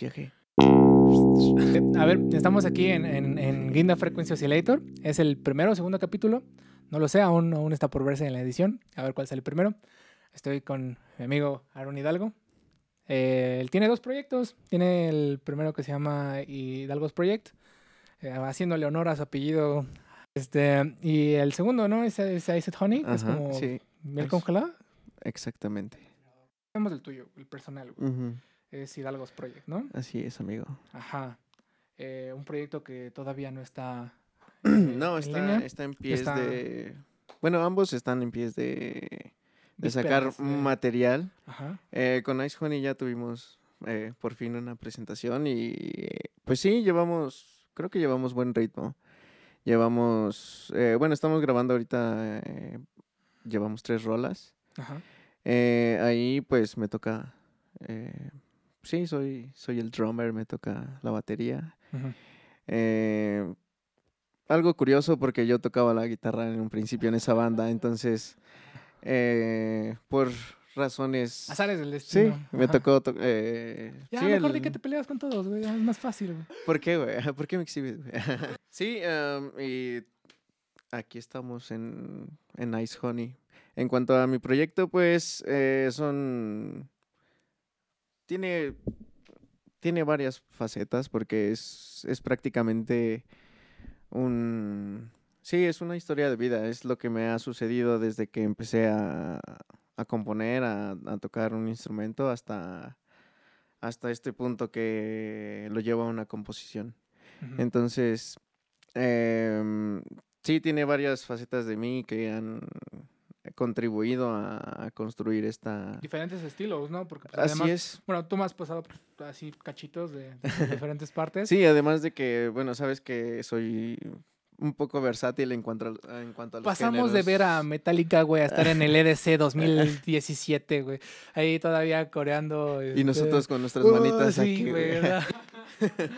Viaje. A ver, estamos aquí en, en, en Guinda Frequency Oscillator. Es el primero o segundo capítulo. No lo sé, aún, aún está por verse en la edición. A ver cuál sale primero. Estoy con mi amigo Aaron Hidalgo. Eh, él tiene dos proyectos. Tiene el primero que se llama Hidalgo's Project, eh, haciéndole honor a su apellido. Este, y el segundo, ¿no? Es, es Iced Honey, que es Ajá, como sí, miel congelada. exactamente. Vemos el tuyo, el personal. güey. Ujú, Es Hidalgo's Project, ¿no? Así es, amigo. Ajá. Eh, un proyecto que todavía no está. eh, no, está, en pies Está- de... Bueno, ambos están en pies de, de sacar de- material. Ajá. Eh, con Ice Honey ya tuvimos por fin una presentación y pues sí, llevamos, creo que llevamos buen ritmo. Llevamos, bueno, estamos grabando ahorita, llevamos tres rolas. Ajá. Ahí pues me toca, sí, soy, soy el drummer, me toca la batería. Eh, algo curioso porque yo tocaba la guitarra en un principio en esa banda, entonces eh, por razones... Azares del Sí, destino. me Ajá. tocó... to- eh, Ya, sí, mejor de el- que te peleas con todos, güey. Es más fácil, güey. ¿Por qué, güey? ¿Por qué me exhibes, güey? sí, y aquí estamos en, en Ice Honey. En cuanto a mi proyecto, pues eh, son... Tiene, tiene varias facetas porque es, es prácticamente un... Sí, es una historia de vida, es lo que me ha sucedido desde que empecé a, a componer, a, a tocar un instrumento hasta, hasta este punto que lo lleva a una composición. Entonces, em, sí, tiene varias facetas de mí que han contribuido a, a construir esta... Diferentes estilos, ¿no? Porque pues, Así además, es. bueno, tú me has pasado así cachitos de, de diferentes partes. Sí, además de que, bueno, sabes que soy un poco versátil en cuanto a, en cuanto a los Pasamos de ver a. Metallica, güey, a estar en el EDC 2017, güey. Ahí todavía coreando. Y este, nosotros con nuestras uh, manitas sí, aquí, güey.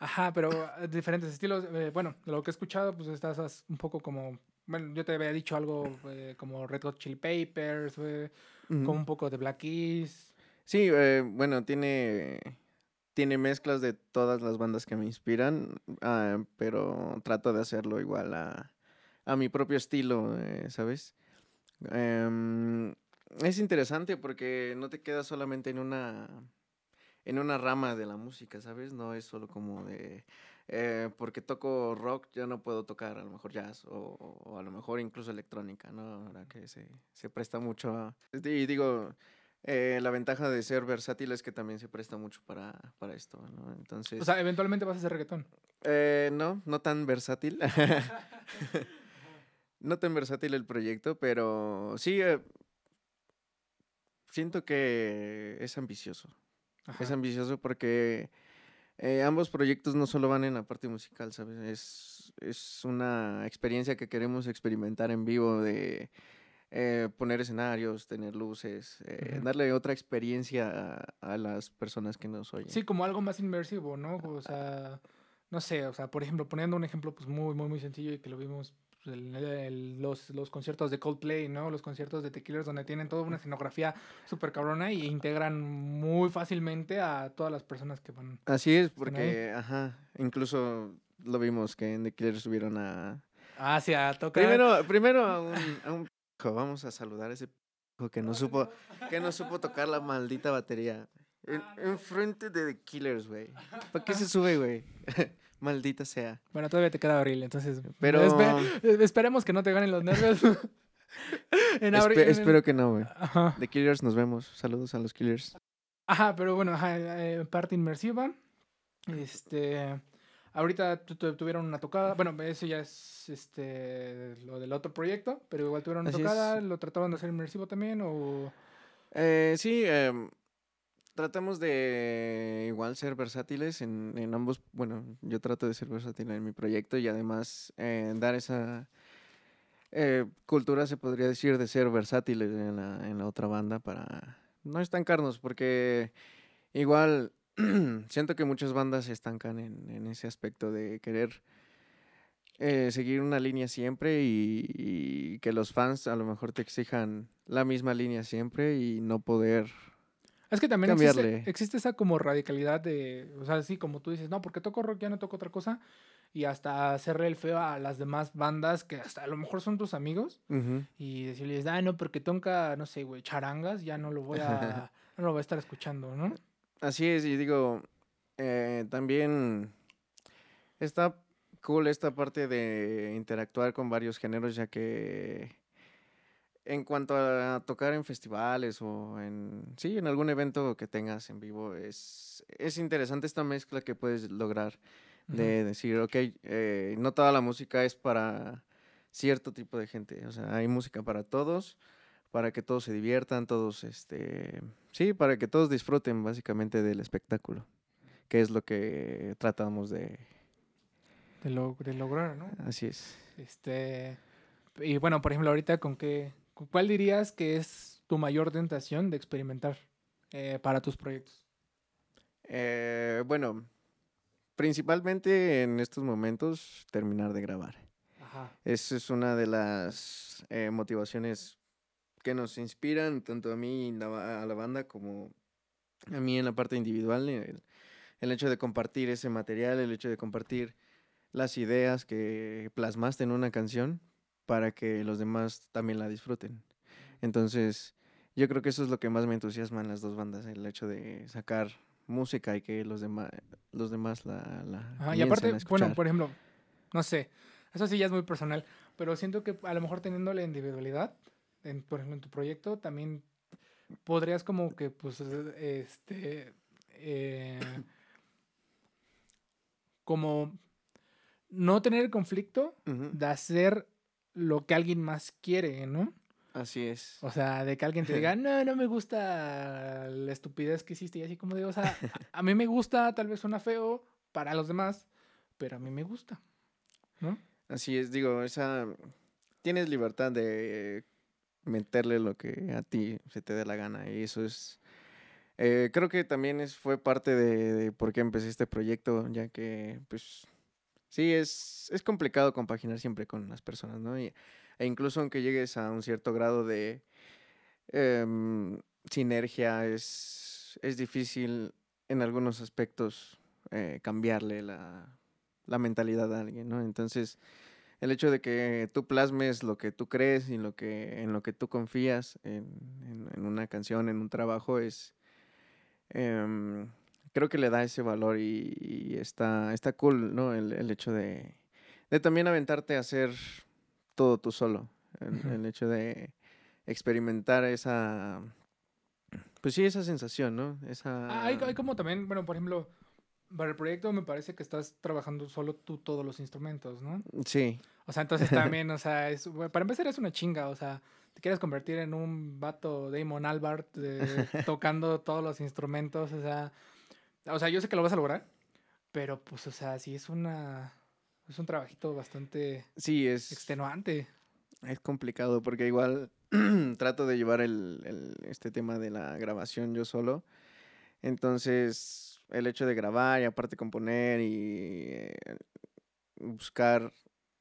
Ajá, pero eh, diferentes estilos. eh, bueno, de lo que he escuchado, pues estás un poco como. Bueno, yo te había dicho algo eh, como Red Hot Chili Papers, como un poco de Black Keys. Sí, eh, bueno, tiene, tiene mezclas de todas las bandas que me inspiran, ah, pero trato de hacerlo igual a, a mi propio estilo, eh, ¿sabes? Em, es interesante porque no te quedas solamente en una, en una rama de la música, ¿sabes? No es solo como de... eh, porque toco rock, ya no puedo tocar a lo mejor jazz o, o a lo mejor incluso electrónica, ¿no? Ahora que se, se presta mucho a... Y digo, eh, la ventaja de ser versátil es que también se presta mucho para, para esto, ¿no? Entonces, O sea, eventualmente vas a hacer reggaetón. eh, no, no tan versátil. no tan versátil el proyecto, pero sí, siento que es ambicioso. Es ambicioso porque eh, ambos proyectos no solo van en la parte musical, ¿sabes? Es, es una experiencia que queremos experimentar en vivo de eh, poner escenarios, tener luces, eh, darle otra experiencia a, a las personas que nos oyen. Sí, como algo más inmersivo, ¿no? O sea, no sé, o sea, por ejemplo, poniendo un ejemplo pues muy, muy, muy sencillo y que lo vimos el- el- los, los conciertos de Coldplay, ¿no? Los conciertos de The Killers donde tienen toda una escenografía súper cabrona y integran muy fácilmente a todas las personas que van. Así es, porque, ajá, incluso lo vimos que en The Killers subieron a... Ah, sí, a tocar. Primero, primero a un, a un vamos a saludar a ese p***jo que no supo, que no supo tocar la maldita batería. En, enfrente de The Killers, güey. ¿Para qué se sube, güey? Maldita sea. Bueno, todavía te queda abril, entonces. Pero espe- eh, esperemos que no te ganen los nervios. en abril- espero que no, güey. The Killers, nos vemos. Saludos a los Killers. Ajá, pero bueno, ajá, eh, parte inmersiva. Este. Ahorita tu- tu- tuvieron una tocada. Bueno, eso ya es este lo del otro proyecto, pero igual tuvieron una Así es. tocada. ¿Lo trataban de hacer inmersivo también? O. Eh, sí, em, tratamos de igual ser versátiles en, en ambos. Bueno, yo trato de ser versátil en mi proyecto y además eh, dar esa eh, cultura, se podría decir, de ser versátiles en la, otra banda para no estancarnos, porque igual siento que muchas bandas se estancan en, en ese aspecto de querer eh, seguir una línea siempre y que los fans a lo mejor te exijan la misma línea siempre y no poder Es que también existe, cambiarle. existe esa como radicalidad de, o sea, así como tú dices, no, porque toco rock ya no toco otra cosa y hasta hacerle el feo a las demás bandas que hasta a lo mejor son tus amigos y decirles, ah, no, porque toca, no sé, güey, charangas, ya no lo voy a, no lo voy a estar escuchando, ¿no? Así es, y digo, eh, también está cool esta parte de interactuar con varios géneros, ya que en cuanto a tocar en festivales o en, sí, en algún evento que tengas en vivo, es, es interesante esta mezcla que puedes lograr de decir, ok, eh, no toda la música es para cierto tipo de gente, o sea, hay música para todos, para que todos se diviertan, todos, este, sí, para que todos disfruten básicamente del espectáculo, que es lo que tratamos de, De, lo, de lograr, ¿no? así es. Este, y bueno, por ejemplo, ahorita con qué, cuál dirías que es tu mayor tentación de experimentar eh, para tus proyectos? Eh, bueno, principalmente en estos momentos terminar de grabar. Ajá. Esa es una de las eh, motivaciones que nos inspiran tanto a mí y a la banda como a mí en la parte individual. El, el hecho de compartir ese material, el hecho de compartir las ideas que plasmaste en una canción para que los demás también la disfruten. Entonces, yo creo que eso es lo que más me entusiasma en las dos bandas, el hecho de sacar música y que los demás los demás la, la Ajá, y aparte, a bueno, por ejemplo, no sé, eso sí ya es muy personal, pero siento que a lo mejor teniendo la individualidad, en, por ejemplo, en tu proyecto, también podrías como que, pues, este, eh, como no tener el conflicto de hacer lo que alguien más quiere, ¿no? Así es. O sea, de que alguien te diga, no, no me gusta la estupidez que hiciste. Y así como digo, o sea, a, mí me gusta, tal vez suena feo para los demás, pero a mí me gusta. ¿No? Así es, digo, esa tienes libertad de meterle lo que a ti se te dé la gana y eso es eh, creo que también es, fue parte de, de por qué empecé este proyecto, ya que pues sí es, es complicado compaginar siempre con las personas, ¿no? Y- e incluso aunque llegues a un cierto grado de em, sinergia, es, es difícil en algunos aspectos eh, cambiarle la, la mentalidad a alguien, ¿no? Entonces, el hecho de que tú plasmes lo que tú crees y lo que, en lo que tú confías en, en- una canción, en un trabajo, es. em, creo que le da ese valor y, y está, está cool, ¿no? El, el hecho de, de también aventarte a hacer todo tú solo. El, hecho de experimentar esa. Pues sí, esa sensación, ¿no? Esa. Ah, hay, hay como también, bueno, por ejemplo, para el proyecto me parece que estás trabajando solo tú todos los instrumentos, ¿no? Sí, O sea, entonces también, o sea, es, para empezar es una chinga, o sea, te quieres convertir en un vato Damon Albert de- tocando todos los instrumentos, o sea, o sea, yo sé que lo vas a lograr, pero pues, o sea, sí es una, es un trabajito bastante sí, es. extenuante. Es complicado porque igual trato de llevar el, el- este tema de la grabación yo solo. Entonces, el hecho de grabar y aparte componer y eh, buscar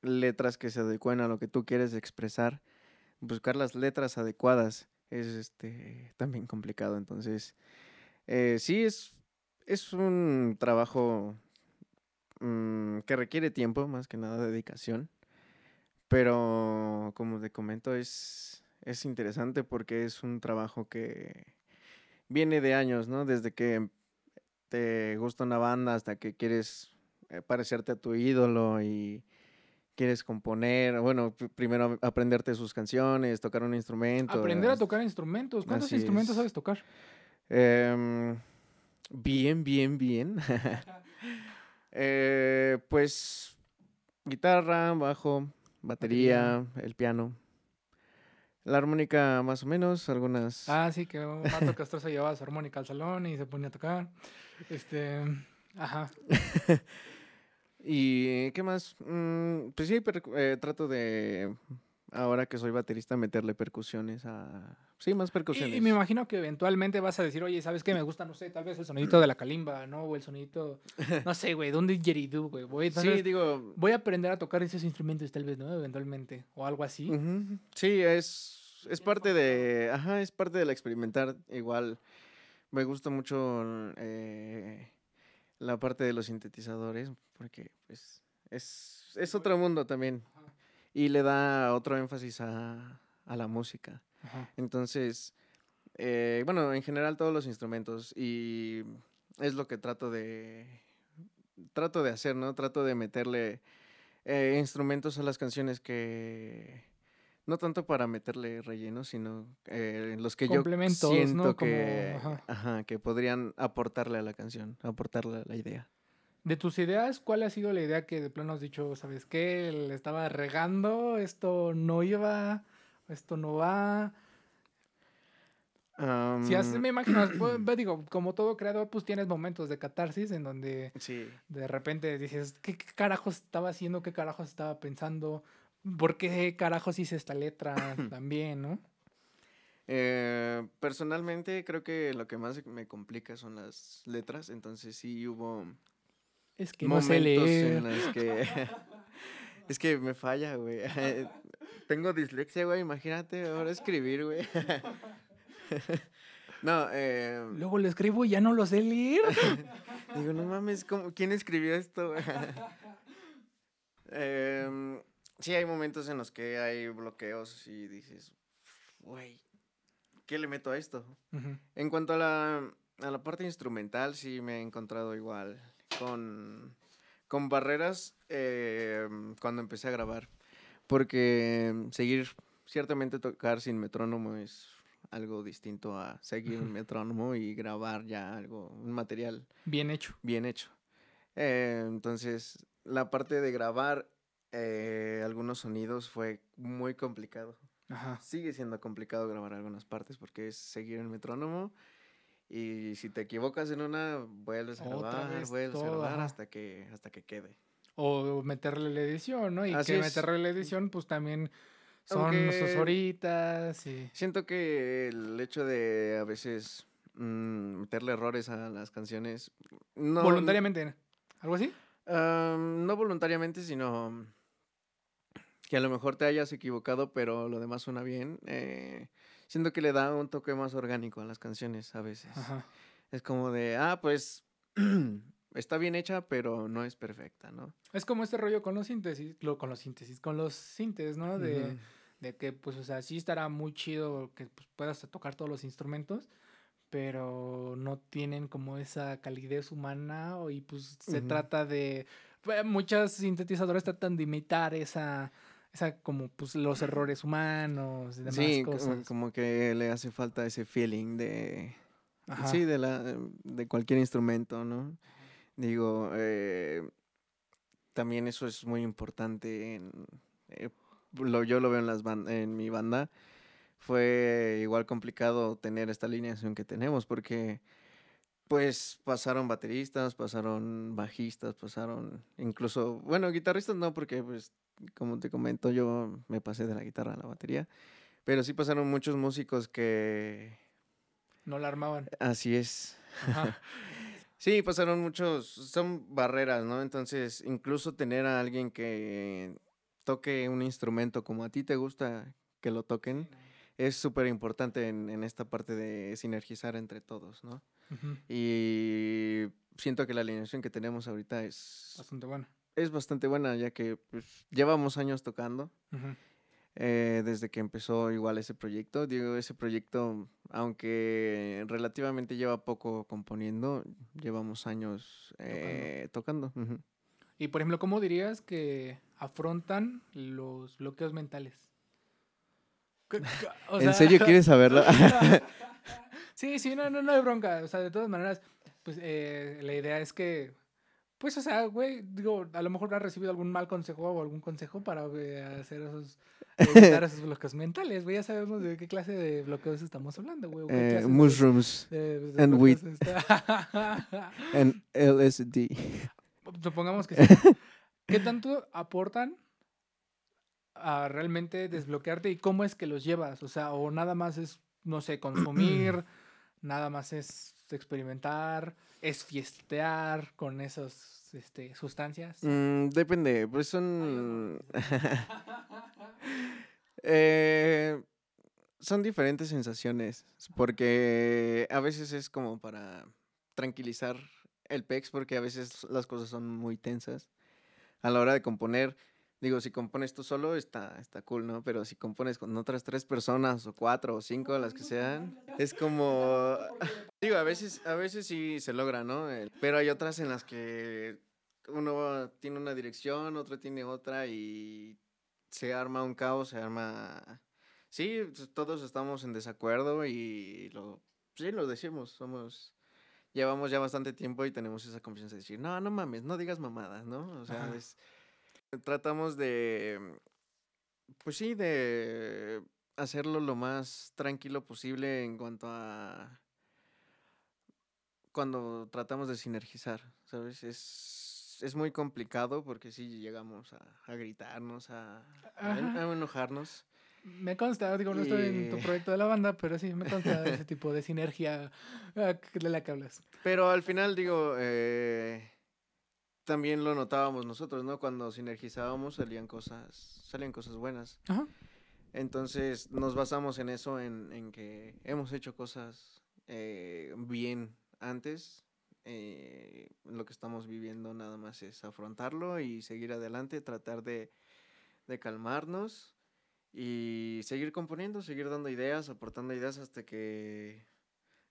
letras que se adecuen a lo que tú quieres expresar, buscar las letras adecuadas es este también complicado. Entonces, eh, sí es, es un trabajo mm, que requiere tiempo, más que nada dedicación. Pero como te comento, es, es interesante porque es un trabajo que viene de años, ¿no? Desde que te gusta una banda hasta que quieres eh, parecerte a tu ídolo y quieres componer, bueno, pr- primero aprenderte sus canciones, tocar un instrumento. Aprender a tocar instrumentos. ¿Cuántos Así instrumentos es. sabes tocar? Em, bien, bien, bien. Eh, pues guitarra, bajo, batería, el piano. La armónica más o menos, algunas... Ah, sí, que un vato castroso llevaba su armónica al salón y se ponía a tocar. Este, ajá. ¿Y qué más? Mm, pues sí, per- eh, trato de, ahora que soy baterista, meterle percusiones a... Sí, más percusiones. y me imagino que eventualmente vas a decir, oye, ¿sabes qué? Me gusta, no sé, tal vez el sonidito de la calimba, ¿no? O el sonidito, no sé, güey, ¿dónde didgeridoo, güey? Voy, Sí, digo... voy a aprender a tocar esos instrumentos tal vez, ¿no? Eventualmente, o algo así. Sí, es, es parte de, ajá, es parte del experimentar igual. Me gusta mucho eh, la parte de los sintetizadores porque pues es, es otro mundo también y le da otro énfasis a, a la música. Ajá. Entonces, eh, bueno, en general todos los instrumentos y es lo que trato de trato de hacer, ¿no? Trato de meterle eh, instrumentos a las canciones que no tanto para meterle relleno, sino eh, los que yo siento ¿no? Como, que, ajá. ajá, que podrían aportarle a la canción, aportarle a la idea. De tus ideas, ¿cuál ha sido la idea que de plano has dicho, sabes qué, le estaba regando, esto no iba, esto no va? Si haces, me imagino, pues, ve, digo, como todo creador, pues tienes momentos de catarsis en donde sí. de repente dices, ¿qué, qué carajos estaba haciendo? ¿Qué carajos estaba pensando? ¿Por qué carajos hice esta letra también, no? Eh, personalmente creo que lo que más me complica son las letras, entonces sí hubo Es que no sé momentos leer. en los que es que me falla, güey. Tengo dislexia, güey, imagínate ahora escribir, güey. no, eh, Luego le escribo y ya no lo sé leer. digo, no mames, ¿cómo- ¿quién escribió esto? Em, sí, hay momentos en los que hay bloqueos y dices, güey, ¿qué le meto a esto? En cuanto a la, a la parte instrumental, sí me he encontrado igual con, con barreras eh, cuando empecé a grabar. Porque seguir, ciertamente tocar sin metrónomo es algo distinto a seguir un metrónomo y grabar ya algo, un material Bien hecho. bien hecho. Eh, entonces, la parte de grabar eh, algunos sonidos fue muy complicado Ajá. sigue siendo complicado grabar algunas partes porque es seguir el metrónomo y si te equivocas en una vuelves a Otra grabar, vuelves a grabar hasta que hasta que quede. O meterle la edición, ¿no? Y Así que es. meterle la edición, pues también son Aunque- sus horitas y... Siento que el hecho de a veces mm, meterle errores a las canciones no Voluntariamente, ¿algo así? No voluntariamente, sino que a lo mejor te hayas equivocado, pero lo demás suena bien. eh, siento que le da un toque más orgánico a las canciones a veces. Ajá. Es como de, ah, pues está bien hecha, pero no es perfecta, ¿no? Es como este rollo con los síntesis, lo, con los síntesis, con los sintes, ¿no? De, de que, pues, o sea, sí estará muy chido que pues, puedas tocar todos los instrumentos, pero no tienen como esa calidez humana y pues se trata de... pues, Muchos sintetizadores tratan de imitar esa, esa como pues los errores humanos y demás Sí, como, cosas. como que le hace falta ese feeling de, Ajá. sí, de la, de cualquier instrumento, ¿no? Digo, eh, también eso es muy importante. En, eh, lo, yo lo veo en, las en mi banda. Fue igual complicado tener esta alineación que tenemos porque pues pasaron bateristas, pasaron bajistas, pasaron incluso, bueno, guitarristas no, porque pues como te comento yo me pasé de la guitarra a la batería, pero sí pasaron muchos músicos que No la armaban. así es, Ajá. Sí, pasaron muchos, son barreras, ¿no? Entonces, incluso tener a alguien que toque un instrumento como a ti te gusta que lo toquen, es súper importante en, en esta parte de sinergizar entre todos, ¿no? Y siento que la alineación que tenemos ahorita es, Bastante bueno. es bastante buena, ya que pues, llevamos años tocando. Eh, desde que empezó igual ese proyecto. Digo, ese proyecto, aunque relativamente lleva poco componiendo, llevamos años eh, tocando. ujú. Y por ejemplo, ¿cómo dirías que afrontan los bloqueos mentales? ¿Qué- qué- o ¿En serio quieres saberlo? sí, sí, no, no, no hay bronca. O sea, de todas maneras, pues eh, la idea es que, pues, o sea, güey, digo, a lo mejor has recibido algún mal consejo o algún consejo para eh, hacer esos, evitar esos bloqueos mentales, güey. Ya sabemos de qué clase de bloqueos estamos hablando, güey. Eh, mushrooms de- de and weed. está- and LSD. Supongamos que sí. ¿Qué tanto aportan a realmente desbloquearte y cómo es que los llevas? O sea, o nada más es, no sé, consumir, nada más es experimentar, es fiestear con esas este, sustancias. Mm, depende, pues son... Eh, son diferentes sensaciones, porque a veces es como para tranquilizar el pex, porque a veces las cosas son muy tensas. A la hora de componer, digo, si compones tú solo, está, está cool, ¿no? Pero si compones con otras tres personas, o cuatro, o cinco, las que sean, es como... Digo, a veces, a veces sí se logra, ¿no? Pero hay otras en las que uno tiene una dirección, otro tiene otra y se arma un caos, se arma... Sí, todos estamos en desacuerdo y lo, sí, lo decimos, somos... Llevamos ya bastante tiempo y tenemos esa confianza de decir, no, no mames, no digas mamadas, ¿no? O sea, es, tratamos de, pues sí, de hacerlo lo más tranquilo posible en cuanto a cuando tratamos de sinergizar, ¿sabes? Es, es muy complicado porque sí llegamos a, a gritarnos, a, a, enojarnos. Me consta, digo, no estoy en tu proyecto de la banda, pero sí, me consta ese tipo de sinergia ah, de la que hablas. Pero al final, digo, eh, también lo notábamos nosotros, ¿no? Cuando sinergizábamos salían cosas, salían cosas buenas. Ajá. Entonces nos basamos en eso, en, en que hemos hecho cosas eh, bien antes. Eh, lo que estamos viviendo nada más es afrontarlo y seguir adelante, tratar de, de calmarnos y seguir componiendo, seguir dando ideas, aportando ideas hasta que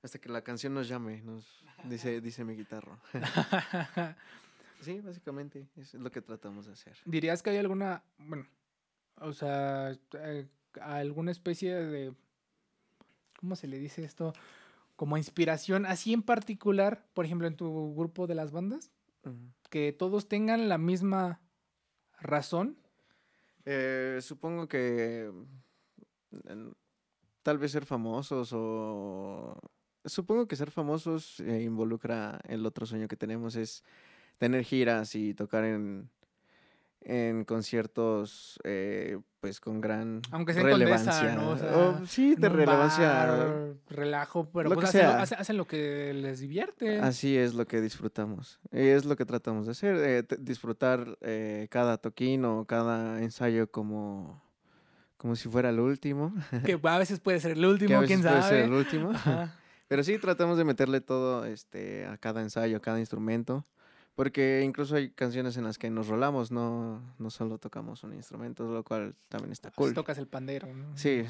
hasta que la canción nos llame, nos dice dice mi guitarra. sí, básicamente es lo que tratamos de hacer. ¿Dirías que hay alguna, bueno, o sea, eh, alguna especie de ¿cómo se le dice esto? Como inspiración así en particular, por ejemplo, en tu grupo de las bandas, que todos tengan la misma razón eh, supongo que tal vez ser famosos o... Supongo que ser famosos eh, involucra el otro sueño que tenemos es tener giras y tocar en, en conciertos eh, pues con gran Aunque sea relevancia. ¿no? sí, de relevancia. relajo, pero pues hacen, Lo, que les divierte. Así es lo que disfrutamos. Es lo que tratamos de hacer, eh, disfrutar eh, cada toquín o cada ensayo como, como si fuera el último. Que a veces puede ser el último, quién sabe. Puede ser el último. Pero sí tratamos de meterle todo este, a cada ensayo, a cada instrumento. Porque incluso hay canciones en las que nos rolamos, no, no solo tocamos un instrumento, lo cual también está cool. tocas el pandero, ¿no? Sí.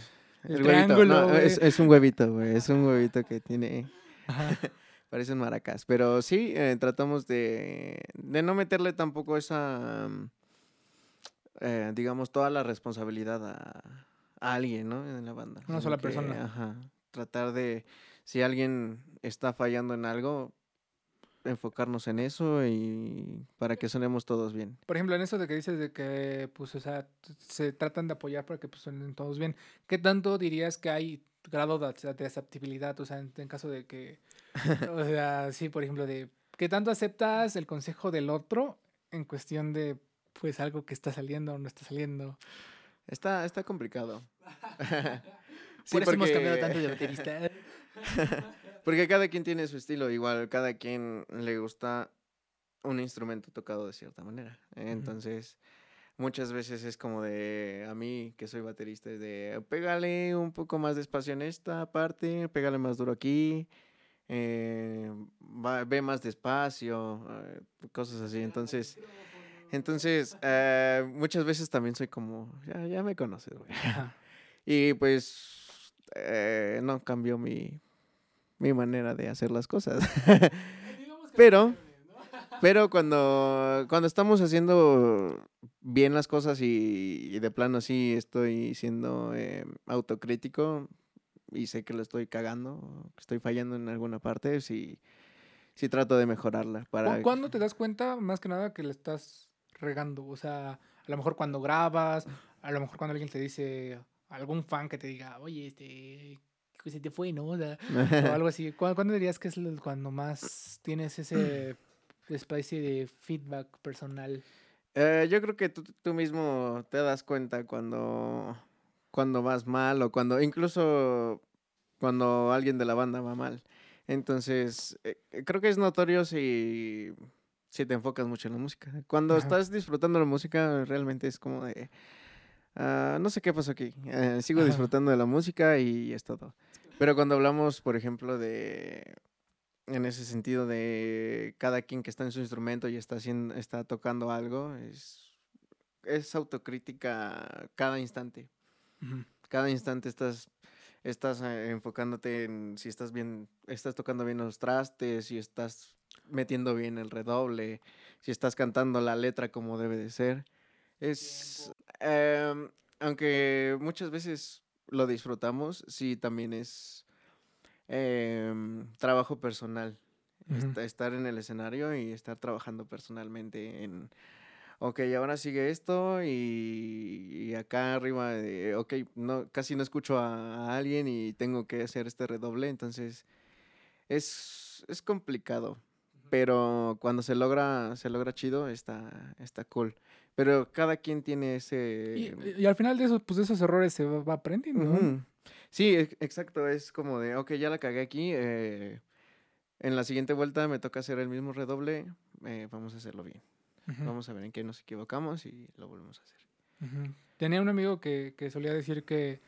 El, huevito, es, un huevito, güey. Es un huevito que tiene. Parecen maracas. Pero sí, eh, tratamos de, de no meterle tampoco esa. Mm, eh, digamos, toda la responsabilidad a, a, alguien, ¿no? En la banda. Una sola persona. Ajá. Tratar de. Si alguien está fallando en algo, enfocarnos en eso y para que sonemos todos bien. Por ejemplo, en eso de que dices de que, pues, o sea, se tratan de apoyar para que pues, suenen todos bien, ¿qué tanto dirías que hay grado de, aceptabilidad? O sea, en, caso de que, o sea, sí, por ejemplo, de ¿qué tanto aceptas el consejo del otro en cuestión de, pues, algo que está saliendo o no está saliendo? Está, está complicado. por eso hemos cambiado tanto de baterista. Porque cada quien tiene su estilo, igual cada quien le gusta un instrumento tocado de cierta manera. Entonces, muchas veces es como de, a mí que soy baterista, es de, pégale un poco más despacio en esta parte, pégale más duro aquí, eh, ve más despacio, eh, cosas así. Entonces, entonces eh, muchas veces también soy como, ya, ya me conoces, güey. y pues, no cambió mi mi manera de hacer las cosas. pero, pero cuando, cuando estamos haciendo bien las cosas y, de plano sí estoy siendo eh, autocrítico y sé que lo estoy cagando, que estoy fallando en alguna parte, sí, sí trato de mejorarla. Para... ¿Cuándo te das cuenta, más que nada, que le estás regando? O sea, a lo mejor cuando grabas, a lo mejor cuando alguien te dice, algún fan que te diga, oye, este, que se te fue, ¿no? O, algo así. ¿Cuándo, dirías que es cuando más tienes ese especie de feedback personal? Eh, yo creo que tú, tú, mismo te das cuenta cuando, cuando vas mal o cuando incluso cuando alguien de la banda va mal. Entonces, eh, creo que es notorio si, si te enfocas mucho en la música. Cuando estás disfrutando la música, realmente es como de Ah, no sé qué pasó aquí. Eh, sigo Ajá. disfrutando de la música y es todo. Pero cuando hablamos, por ejemplo, de. En ese sentido de cada quien que está en su instrumento y está haciendo, está tocando algo, es, es autocrítica cada instante. Cada instante estás, estás eh, enfocándote en si estás bien, estás tocando bien los trastes, si estás metiendo bien el redoble, si estás cantando la letra como debe de ser. Es, em, aunque muchas veces lo disfrutamos, sí también es em, trabajo personal. Estar en el escenario y estar trabajando personalmente en, ok, ahora sigue esto y, y acá arriba, de, ok, no, casi no escucho a, a alguien y tengo que hacer este redoble, entonces es, es complicado, pero cuando se logra, se logra chido, está, está cool. Pero cada quien tiene ese... Y, y al final de esos, pues de esos errores se va, aprendiendo. Sí, ex- exacto, es como de, ok, ya la cagué aquí, eh, en la siguiente vuelta me toca hacer el mismo redoble, eh, vamos a hacerlo bien. Vamos a ver en qué nos equivocamos y lo volvemos a hacer. Tenía un amigo que, que solía decir que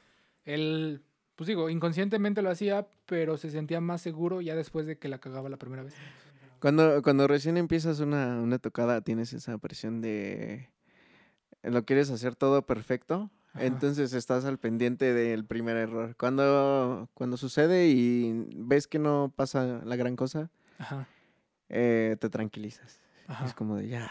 él, pues digo, inconscientemente lo hacía, pero se sentía más seguro ya después de que la cagaba la primera vez. Cuando, cuando recién empiezas una, una tocada, tienes esa presión de lo quieres hacer todo perfecto, Ajá. entonces estás al pendiente del primer error. Cuando, cuando sucede y ves que no pasa la gran cosa, Ajá. eh, te tranquilizas. Ajá. Es como de ya.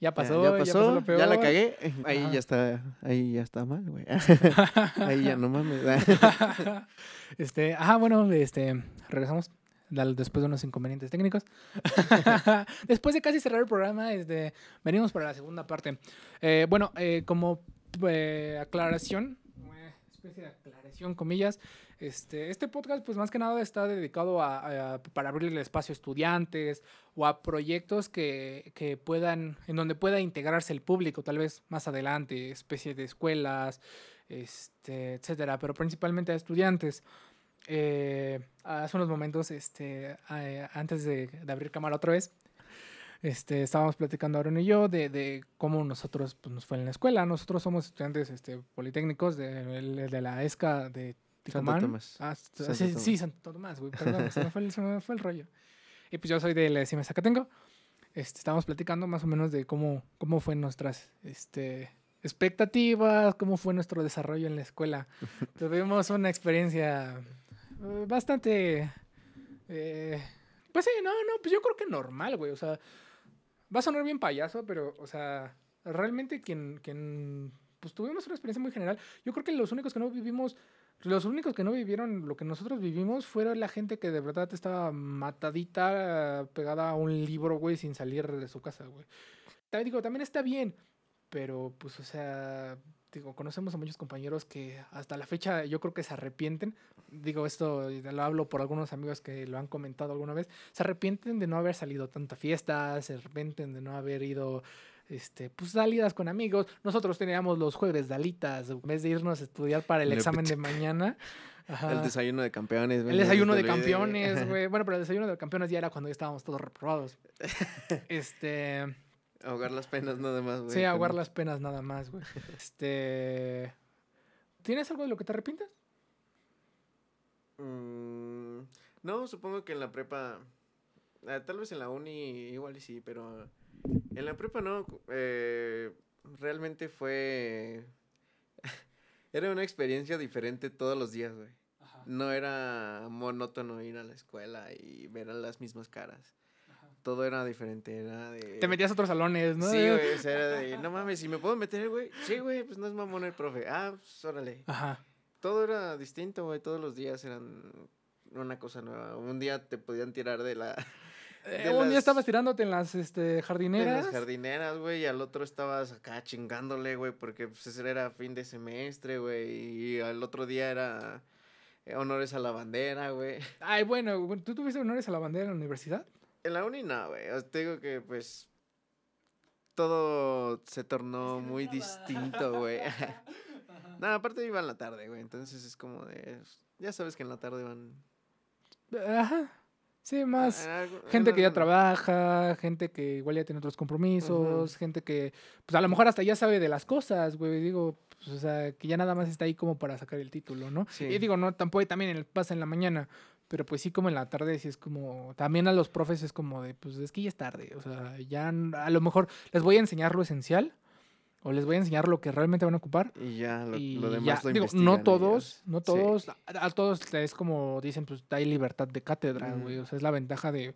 Ya ya- pasó, ya pasó, lo peor. ya la cagué, ahí Ajá. ya está, ahí ya está mal, güey. ahí ya no mames. este, ajá, bueno, este, regresamos después de unos inconvenientes técnicos. después de casi cerrar el programa, este, venimos para la segunda parte. Eh, bueno, eh, como eh, aclaración, eh, especie de aclaración, comillas, este, este podcast, pues más que nada está dedicado a, para abrirle el espacio a estudiantes o a proyectos que, que puedan, en donde pueda integrarse el público, tal vez más adelante, especie de escuelas, este, etcétera, pero principalmente a estudiantes. Eh, hace unos momentos, este, eh, antes de, de abrir cámara otra vez, este, estábamos platicando Aaron y yo de, de cómo nosotros pues, nos fue en la escuela. Nosotros somos estudiantes este, politécnicos de, de la ESCA de Santo Ticomán. Tomás. Ah, Santo sí, Tomás. sí, Santo Tomás, güey, perdón, se me fue el, se me fue el rollo. Y pues yo soy de la CIME Zacatenco. Este, estábamos platicando más o menos de cómo, cómo fue nuestras este, expectativas, cómo fue nuestro desarrollo en la escuela. Tuvimos una experiencia bastante... eh, pues sí, no, no, pues yo creo que normal, güey. O sea, va a sonar bien payaso, pero, o sea, realmente quien, quien, pues tuvimos una experiencia muy general. Yo creo que los únicos que no vivimos, los únicos que no vivieron lo que nosotros vivimos fueron la gente que de verdad estaba matadita, eh, pegada a un libro, güey, sin salir de su casa, güey. También digo, también está bien, pero, pues, o sea, digo, conocemos a muchos compañeros que hasta la fecha yo creo que se arrepienten. Digo, esto lo hablo por algunos amigos que lo han comentado alguna vez. Se arrepienten de no haber salido a tanta fiesta, se arrepienten de no haber ido, este, pues salidas con amigos. Nosotros teníamos los jueves de alitas, en vez de irnos a estudiar para el examen de mañana. Ajá. El desayuno de campeones. El desayuno de campeones, güey. Bueno, pero el desayuno de campeones ya era cuando ya estábamos todos reprobados. Este. Ahogar las penas nada más, güey. Sí, aguar con- las penas nada más, güey. Este. ¿Tienes algo de lo que te arrepientas? Mm, no, supongo que en la prepa. ah, tal vez en la uni igual y sí, pero. En la prepa no. eh, realmente fue. era una experiencia diferente todos los días, güey. No era monótono ir a la escuela y ver a las mismas caras. Todo era diferente, era de... Te metías a otros salones, ¿no? Sí, güey, o sea, era de, no mames, si me puedo meter, güey. Sí, güey, pues no es mamón el profe. Ah, pues órale. Ajá. Todo era distinto, güey, todos los días eran una cosa nueva. Un día te podían tirar de la... Eh, un día estabas tirándote en las este, jardineras. las jardineras, güey, y al otro estabas acá chingándole, güey, porque pues ese era fin de semestre, güey, y al otro día era eh, honores a la bandera, güey. Ay, bueno, ¿tú tuviste honores a la bandera en la universidad? En la uni no, güey, te digo que pues todo se tornó muy distinto, güey. no, aparte iba en la tarde, güey, entonces es como de, ya sabes que en la tarde van... Ajá. Sí, más Ah, algo- gente que ya trabaja, gente que igual ya tiene otros compromisos, gente que, pues a lo mejor hasta ya sabe de las cosas, güey. Digo, pues, o sea, que ya nada más está ahí como para sacar el título, ¿no? Sí. Y digo, no, tampoco también en el, pasa en la mañana, pero pues sí como en la tarde, sí es como, también a los profes es como de, pues es que ya es tarde, o sea, ya a lo mejor les voy a enseñar lo esencial o les voy a enseñar lo que realmente van a ocupar. Y ya, lo, y lo ya, demás lo digo, no ellos. todos, no Sí. todos, a, a todos es como dicen, pues hay libertad de cátedra, güey, o sea, es la ventaja de,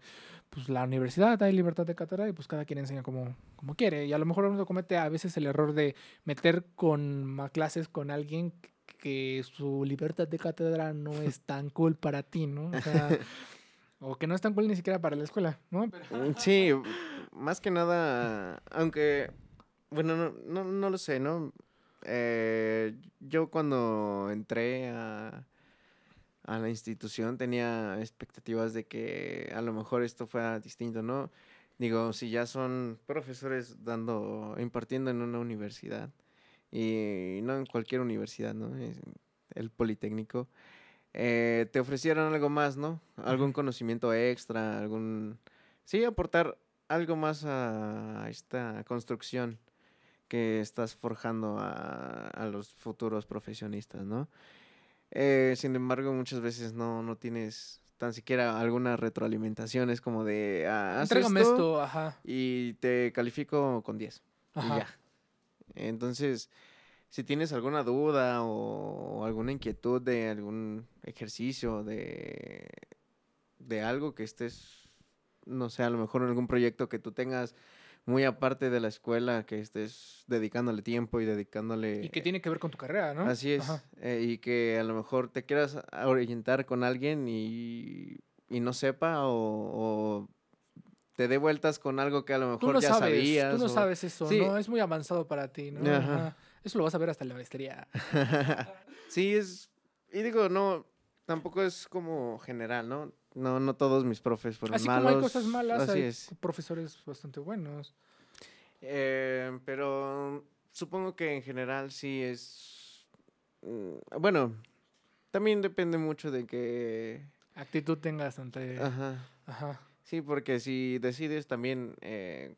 pues la universidad, hay libertad de cátedra y pues cada quien enseña como, como quiere. Y a lo mejor uno comete a veces el error de meter con clases con alguien que su libertad de cátedra no es tan cool para ti, ¿no? O sea, o que no es tan cool ni siquiera para la escuela, ¿no? Pero- Mm, Sí, más que nada, aunque, bueno, no, no, no lo sé, ¿no? Eh, yo cuando entré a, a la institución tenía expectativas de que a lo mejor esto fuera distinto, ¿no? Digo, si ya son profesores dando, impartiendo en una universidad, y no en cualquier universidad, ¿no? Es el Politécnico, eh, te ofrecieron algo más, ¿no? Algún conocimiento extra, algún... Sí, aportar algo más a esta construcción que estás forjando a, a los futuros profesionistas, ¿no? Eh, sin embargo, muchas veces no, no tienes tan siquiera alguna retroalimentación, es como de, ah, haz Entrégame esto esto, ajá. y te califico con 10 y ya. Entonces, si tienes alguna duda o, alguna inquietud de algún ejercicio, de, de algo que estés, no sé, a lo mejor en algún proyecto que tú tengas muy aparte de la escuela, que estés dedicándole tiempo y dedicándole... Y que tiene que ver con tu carrera, ¿no? Así es. Eh, y que a lo mejor te quieras orientar con alguien y, y no sepa o, o te dé vueltas con algo que a lo Tú mejor no ya sabes, sabías. tú no o- sabes eso, Sí. ¿no? Es muy avanzado para ti, ¿no? Ajá. Ajá. Eso lo vas a ver hasta la maestría. sí, es... Y digo, no, tampoco es como general, ¿no? No, no todos mis profes fueron Así malos. como hay cosas malas, Así hay es. profesores bastante buenos. Eh, pero supongo que en general sí es... mm, Bueno, también depende mucho de que... Actitud tengas ante... Ajá. Ajá. Sí, porque si decides también eh,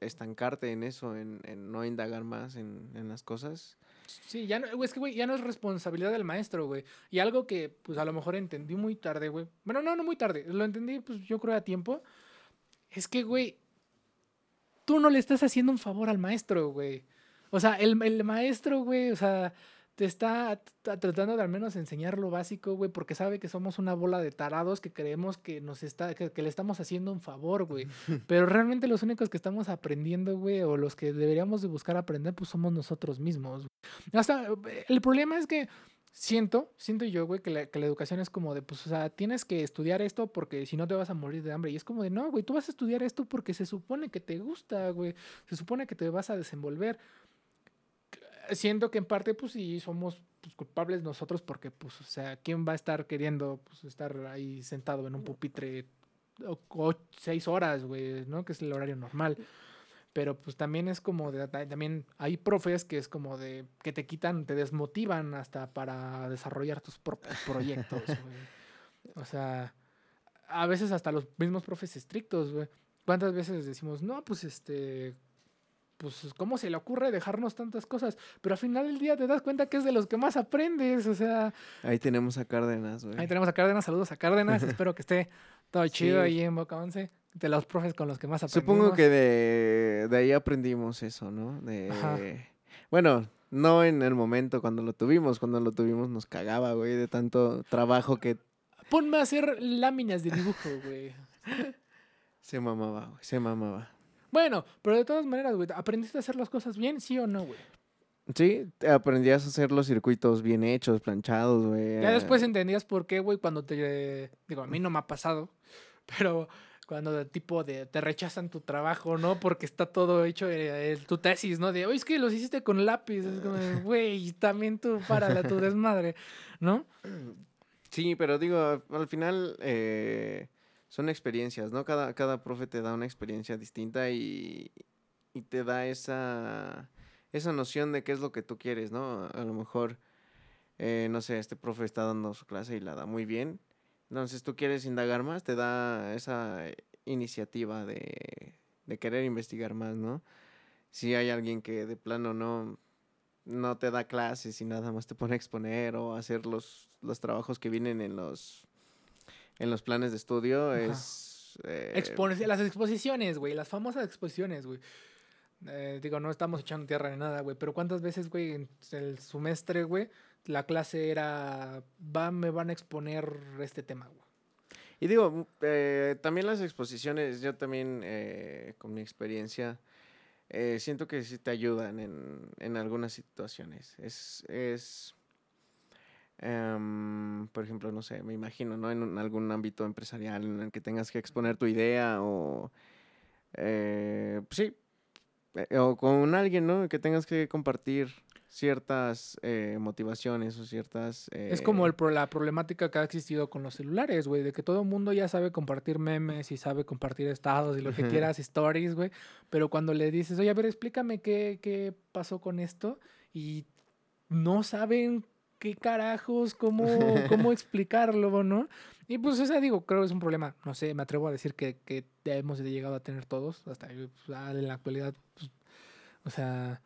estancarte en eso, en, en no indagar más en, en las cosas. Sí, ya no, es que, güey, ya no es responsabilidad del maestro, güey. Y algo que, pues, a lo mejor entendí muy tarde, güey. Bueno, no, no muy tarde. Lo entendí, pues, yo creo a tiempo. Es que, güey, tú no le estás haciendo un favor al maestro, güey. O sea, el, el maestro, güey, o sea, te está tratando de al menos enseñar lo básico, güey, porque sabe que somos una bola de tarados que creemos que nos está, que, que le estamos haciendo un favor, güey. Pero realmente los únicos que estamos aprendiendo, güey, o los que deberíamos de buscar aprender, pues somos nosotros mismos. Hasta, eh, el problema es que siento, siento yo, güey, que la, que la educación es como de, pues, o sea, tienes que estudiar esto porque si no te vas a morir de hambre. Y es como de, no, güey, tú vas a estudiar esto porque se supone que te gusta, güey. Se supone que te vas a desenvolver. Siento que en parte, pues, sí, somos pues, culpables nosotros porque, pues, o sea, ¿quién va a estar queriendo, pues, estar ahí sentado en un pupitre o- o- seis horas, güey, ¿no? Que es el horario normal. Pero pues también es como de, ta- también hay profes que es como de, que te quitan, te desmotivan hasta para desarrollar tus propios proyectos, güey. O sea, a veces hasta los mismos profes estrictos, güey. ¿Cuántas veces decimos, no, pues este, pues, ¿cómo se le ocurre dejarnos tantas cosas? Pero al final del día te das cuenta que es de los que más aprendes, o sea, Ahí tenemos a Cárdenas, güey. ahí tenemos a Cárdenas, saludos a Cárdenas, espero que esté todo chido ahí en Boca 11, de los profes con los que más aprendimos. Supongo que de, de ahí aprendimos eso, ¿no? De... Ajá. Bueno, no en el momento cuando lo tuvimos. Cuando lo tuvimos nos cagaba, güey, de tanto trabajo que Ponme a hacer láminas de dibujo, güey. se mamaba, güey. Se mamaba. Bueno, pero de todas maneras, güey, ¿aprendiste a hacer las cosas bien, sí o no, güey? Sí, aprendías a hacer los circuitos bien hechos, planchados, güey. Ya a- después entendías por qué, güey, cuando te... Digo, a mí no me ha pasado, pero cuando de tipo de te rechazan tu trabajo, ¿no? Porque está todo hecho, eh, el- tu tesis, ¿no? De, oye, es que los hiciste con lápiz. Es como, güey, también tú párala tu desmadre, ¿no? Sí, pero digo, al- al final eh, son experiencias, ¿no? Cada, cada profe te da una experiencia distinta y, y te da esa, esa noción de qué es lo que tú quieres, ¿no? A lo mejor, eh, no sé, este profe está dando su clase y la da muy bien Entonces tú quieres indagar más, te da esa iniciativa de, de querer investigar más, ¿no? Si hay alguien que de plano no, no te da clases y nada más te pone a exponer o hacer los, los trabajos que vienen en los, en los planes de estudio, Ajá. es... eh, las exposiciones, güey, las famosas exposiciones, güey. Eh, digo, no estamos echando tierra ni nada, güey, pero ¿cuántas veces, güey, en el semestre, güey, la clase era, va, me van a exponer este tema, güey? Y digo, mm, eh, también las exposiciones, yo también eh, con mi experiencia, eh, siento que sí te ayudan en, en algunas situaciones. Es, es em, por ejemplo, no sé, me imagino, ¿no? En un- algún ámbito empresarial en el que tengas que exponer tu idea o, eh, pues sí, eh, o con alguien, ¿no? Que tengas que compartir ciertas eh, motivaciones o ciertas... Es como eh, el, pro- la problemática que ha existido con los celulares, güey, de que todo el mundo ya sabe compartir memes y sabe compartir estados y lo que quieras, stories, güey, pero cuando le dices, oye, a ver, explícame qué, qué pasó con esto y no saben qué carajos, cómo, cómo explicarlo, ¿no? Y pues, o sea, digo, creo que es un problema, no sé, me atrevo a decir que, que ya hemos llegado a tener todos, hasta pues, en la actualidad, pues, o sea,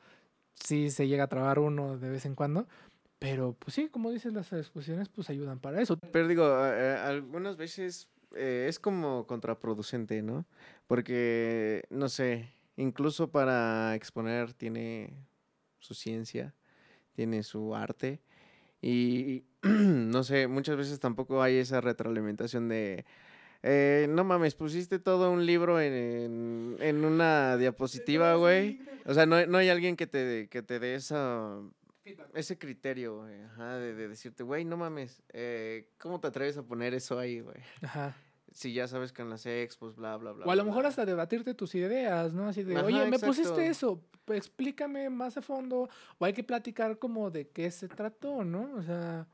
sí se llega a trabar uno de vez en cuando, pero pues sí, como dices, las exposiciones pues ayudan para eso. Pero digo, eh, algunas veces eh, es como contraproducente, ¿no? Porque, no sé, incluso para exponer tiene su ciencia, tiene su arte y, no sé, muchas veces tampoco hay esa retroalimentación de... eh, no mames, pusiste todo un libro en, en, una diapositiva, güey. O sea, no, no hay alguien que te, que te dé esa ese criterio, güey, de, de decirte, güey, no mames, eh, ¿cómo te atreves a poner eso ahí, güey? Ajá. Si ya sabes que en las expos, bla, bla, bla. O a lo bla, mejor bla". hasta debatirte tus ideas, ¿no? Así de, Ajá, oye, me exacto. pusiste eso, explícame más a fondo, o hay que platicar como de qué se trató, ¿no? O sea,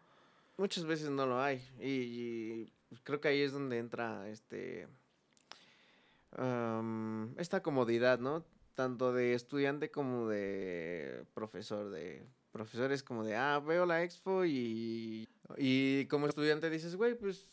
Muchas veces no lo hay. Y, y creo que ahí es donde entra este. am, esta comodidad, ¿no? Tanto de estudiante como de profesor. De profesores como de, ah, veo la expo y. Y como estudiante dices, güey, pues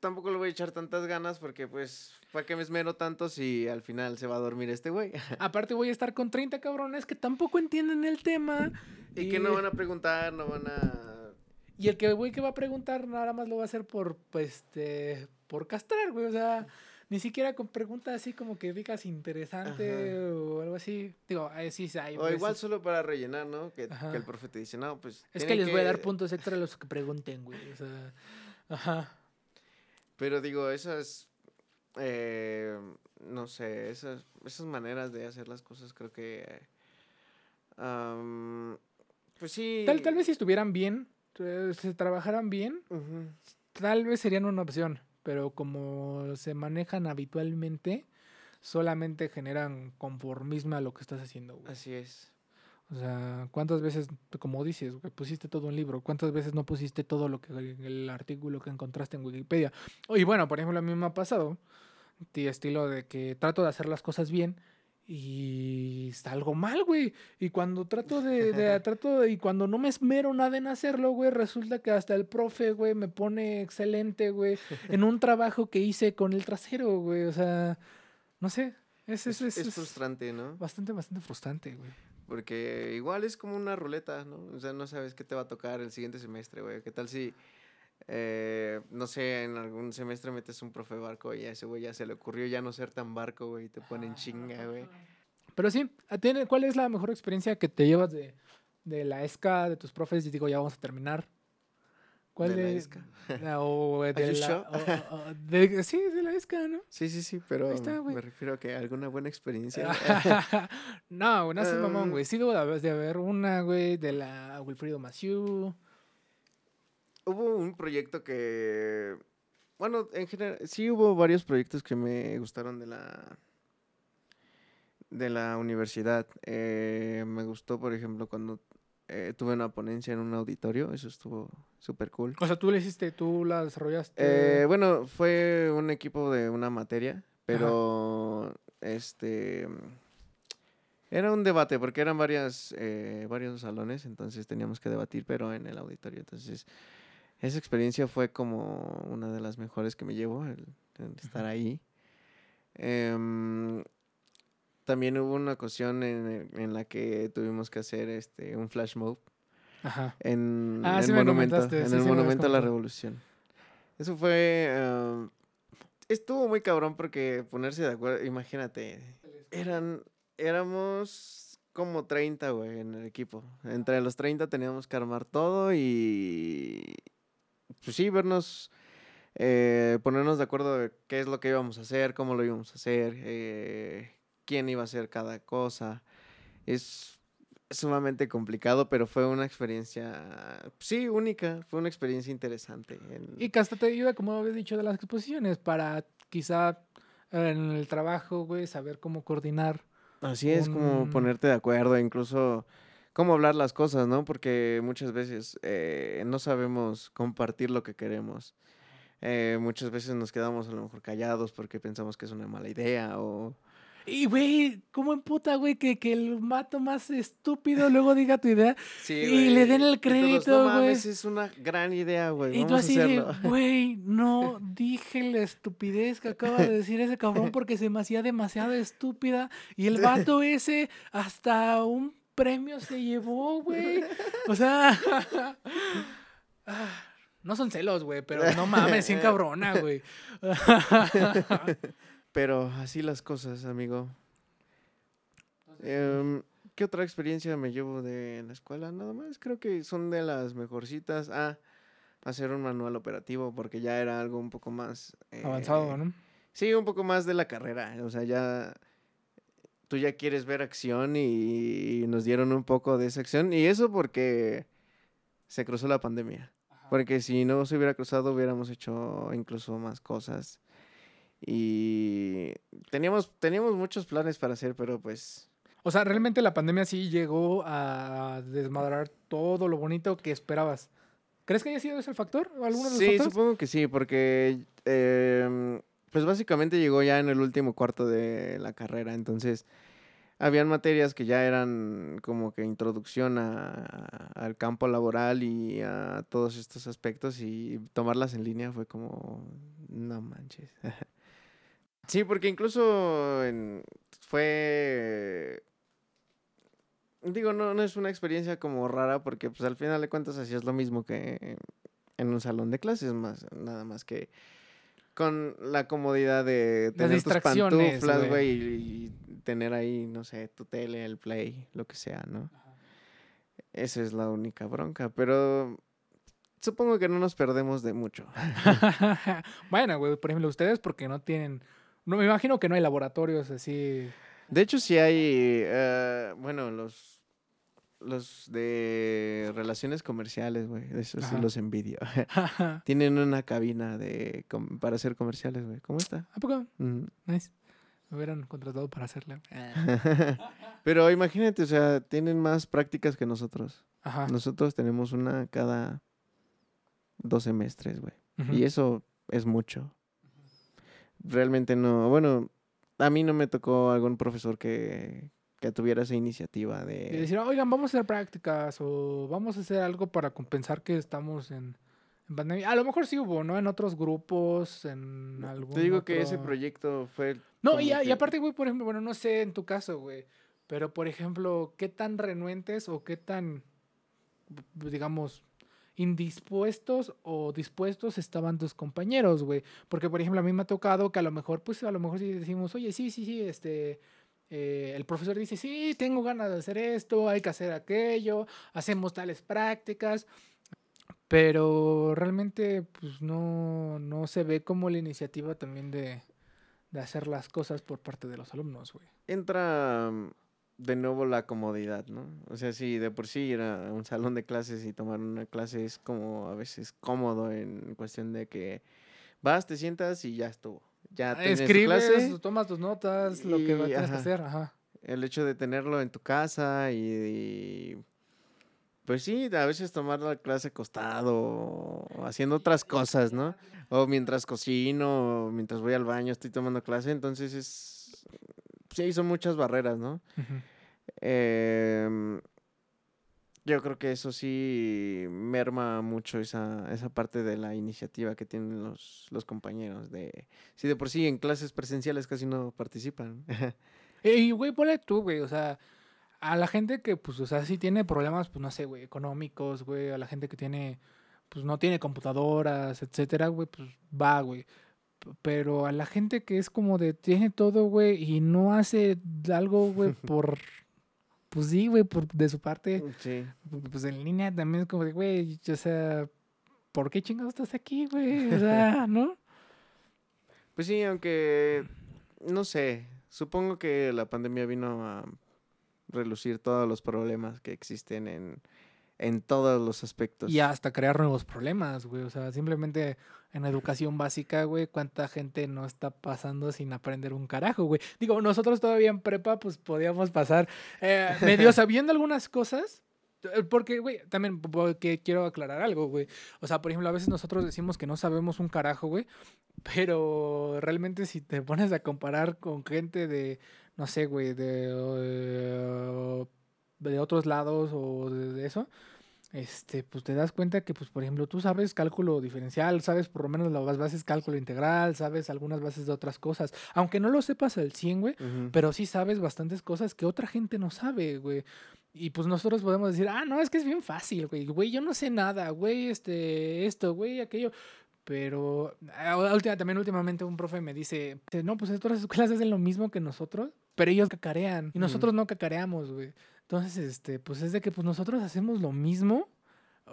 tampoco le voy a echar tantas ganas porque, pues, ¿para qué me esmero tanto si al final se va a dormir este güey? aparte voy a estar con 30 cabrones que tampoco entienden el tema. y que no van a preguntar, no van a. Y el que güey que va a preguntar nada más lo va a hacer por, pues, este, por castrar, güey. O sea, ni siquiera con preguntas así como que digas interesante Ajá. o algo así. Digo, ahí sí hay. O veces- igual solo para rellenar, ¿no? Que, el profe te dice, no, pues. Es que les voy a dar puntos extra a los que pregunten, güey. O sea, ajá. Pero digo, esas. eh, no sé, esas, esas maneras de hacer las cosas creo que. am, pues sí. Tal, tal vez si estuvieran bien, eh, se trabajaran bien, tal vez serían una opción. Pero como se manejan habitualmente, solamente generan conformismo a lo que estás haciendo, güey. Así es. O sea, ¿cuántas veces, como dices, güey, pusiste todo un libro? ¿Cuántas veces no pusiste todo lo que el artículo que encontraste en Wikipedia? Y bueno, por ejemplo, a mí me ha pasado, de estilo de que trato de hacer las cosas bien y salgo mal, güey. Y cuando trato de, de- trato de- y cuando no me esmero nada en hacerlo, güey, resulta que hasta el profe, güey, me pone excelente, güey, en un trabajo que hice con el trasero, güey. O sea, no sé. Es, es- es es frustrante, ¿no? bastante, bastante frustrante, güey. Porque igual es como una ruleta, ¿no? O sea, no sabes qué te va a tocar el siguiente semestre, güey. ¿Qué tal si, eh, no sé, en algún semestre metes un profe barco y a ese güey ya se le ocurrió ya no ser tan barco, güey, y te ponen chinga, güey. Pero sí, ¿a ti ¿cuál es la mejor experiencia que te llevas de, de la ESCA, de tus profes? Y digo, ya vamos a terminar. ¿Cuál De la o de la, sure? o- o- de- sí, de la ESCA, ¿no? Sí, sí, sí, pero está, me refiero a que alguna buena experiencia. no, no seas mamón, Em. güey. Sí debo de haber, de haber una, güey, de la Wilfrido Maciú. Hubo un proyecto que, bueno, en general, sí hubo varios proyectos que me gustaron de la de la universidad. Eh, me gustó, por ejemplo, cuando eh, tuve una ponencia en un auditorio, eso estuvo súper cool. O sea, tú le hiciste, tú la desarrollaste. Eh, bueno, fue un equipo de una materia, pero este era un debate porque eran varias eh, varios salones, entonces teníamos que debatir, pero en el auditorio. Entonces esa experiencia fue como una de las mejores que me llevo, el, el estar ahí. Em, también hubo una ocasión en, en la que tuvimos que hacer este un flash mob Ajá. en Ah, el sí monumento, en sí, el sí monumento a la revolución. Eso fue em, estuvo muy cabrón porque ponerse de acuerdo, imagínate, eran éramos como 30, güey, en el equipo. Entre los 30 teníamos que armar todo y pues sí, vernos eh, ponernos de acuerdo de qué es lo que íbamos a hacer, cómo lo íbamos a hacer, eh, quién iba a hacer cada cosa. Es sumamente complicado, pero fue una experiencia, sí, única, fue una experiencia interesante. en- Y que hasta te ayuda, como habías dicho, de las exposiciones para quizá en el trabajo, güey, saber cómo coordinar. Así es, como un- ponerte de acuerdo, incluso cómo hablar las cosas, ¿no? Porque muchas veces eh, no sabemos compartir lo que queremos. Eh, muchas veces nos quedamos a lo mejor callados porque pensamos que es una mala idea o... Y, güey, ¿cómo emputa, güey, que, que el mato más estúpido luego diga tu idea? Sí, Y le den el Y todos, crédito, no güey". mames, es una gran idea, güey. Y tú así de, güey, no dije la estupidez que acaba de decir ese cabrón porque se me hacía demasiado estúpida. Y el vato ese hasta un premio se llevó, güey. O sea, no son celos, güey, pero no mames, sin cabrona, güey. Pero así las cosas, amigo. Em, ¿Qué otra experiencia me llevo de la escuela? Nada más, creo que son de las mejorcitas. Ah, hacer un manual operativo, porque ya era algo un poco más... Avanzado, eh, ¿no? Sí, un poco más de la carrera. O sea, ya tú ya quieres ver acción y, nos dieron un poco de esa acción. Y eso porque se cruzó la pandemia. Porque si no se hubiera cruzado, hubiéramos hecho incluso más cosas. Y teníamos, teníamos muchos planes para hacer, pero pues O sea, realmente la pandemia sí llegó a desmadrar todo lo bonito que esperabas. ¿Crees que haya sido ese el factor? ¿O alguno de los sí, factores? supongo que sí, porque em, pues básicamente llegó ya en el último cuarto de la carrera, entonces habían materias que ya eran como que introducción a- al campo laboral y a todos estos aspectos y tomarlas en línea fue como, no manches. sí, porque incluso en- fue... Digo, no, no es una experiencia como rara porque pues al final de cuentas hacías lo mismo que en un salón de clases, más nada más que con la comodidad de tener tus pantuflas, güey. y tener ahí, no sé, tu tele, el play, lo que sea, ¿no? Esa es la única bronca, pero supongo que no nos perdemos de mucho. bueno, güey, por ejemplo, ustedes porque no tienen... No, me imagino que no hay laboratorios así... De hecho, sí hay, eh, bueno, los, los de relaciones comerciales, güey, eso sí los envidio. ¿A Tienen una cabina de para hacer comerciales, güey. ¿Cómo está? poco? Ujú. Nice. Me hubieran contratado para hacerla. Pero imagínate, o sea, tienen más prácticas que nosotros. Ajá. Nosotros tenemos una cada dos semestres, güey. Y eso es mucho. Realmente no, bueno, a mí no me tocó algún profesor que, que tuviera esa iniciativa de... decir, oigan, vamos a hacer prácticas o vamos a hacer algo para compensar que estamos en, en pandemia. A lo mejor sí hubo, ¿no? En otros grupos, en algún Te digo que ese proyecto fue... No, y, a- y aparte, güey, por ejemplo, bueno, no sé en tu caso, güey, pero por ejemplo, ¿qué tan renuentes o qué tan, digamos, indispuestos o dispuestos estaban tus compañeros, güey? Porque, por ejemplo, a mí me ha tocado que a lo mejor, pues, a lo mejor sí decimos, oye, sí, sí, sí, este... eh, el profesor dice, sí, tengo ganas de hacer esto, hay que hacer aquello, hacemos tales prácticas, pero realmente pues no, no se ve como la iniciativa también de, de hacer las cosas por parte de los alumnos, güey. entra de nuevo la comodidad, ¿no? O sea, si de por sí ir a un salón de clases y tomar una clase es como a veces cómodo en cuestión de que vas, te sientas y ya estuvo. Ya tienes tu Escribes, clase. tomas tus notas, lo que tienes que ajá. hacer, ajá. El hecho de tenerlo en tu casa y, y, pues sí, a veces tomar la clase acostado o haciendo otras cosas, ¿no? O mientras cocino, o mientras voy al baño, estoy tomando clase, entonces es sí, son muchas barreras, ¿no? Em, Yo creo que eso sí merma mucho esa, esa parte de la iniciativa que tienen los, los compañeros. De, si de por sí en clases presenciales casi no participan. Y, güey, ponle tú, güey, o sea, a la gente que, pues, o sea, sí tiene problemas, pues, no sé, güey, económicos, güey, a la gente que tiene, pues, no tiene computadoras, etcétera, güey, pues, va, güey. Pero a la gente que es como de, tiene todo, güey, y no hace algo, güey, por, pues sí, güey, por, de su parte, sí. pues en línea también es como de, güey, o sea, ¿por qué chingados estás aquí, güey? O sea, ¿no? Pues sí, aunque no sé, supongo que la pandemia vino a relucir todos los problemas que existen en, en todos los aspectos. Y hasta crear nuevos problemas, güey. O sea, simplemente en educación básica, güey, cuánta gente no está pasando sin aprender un carajo, güey. Digo, nosotros todavía en prepa, pues podíamos pasar eh, medio sabiendo algunas cosas. eh, Porque, güey, también porque quiero aclarar algo, güey. O sea, por ejemplo, a veces nosotros decimos que no sabemos un carajo, güey. Pero realmente si te pones a comparar con gente de, no sé, güey, de, eh, de otros lados o de, eso, este, pues te das cuenta que, pues, por ejemplo, tú sabes cálculo diferencial, sabes por lo menos las bases cálculo integral, sabes algunas bases de otras cosas. Aunque no lo sepas al 100, güey, Ujú. pero sí sabes bastantes cosas que otra gente no sabe, güey. Y pues nosotros podemos decir, ah, no, es que es bien fácil, güey. Güey, yo no sé nada, güey, este, esto, güey, aquello. Pero última- también últimamente un profe me dice, no, pues otras escuelas hacen lo mismo que nosotros, pero ellos cacarean y nosotros no cacareamos, güey. Entonces, este, pues es de que pues nosotros hacemos lo mismo,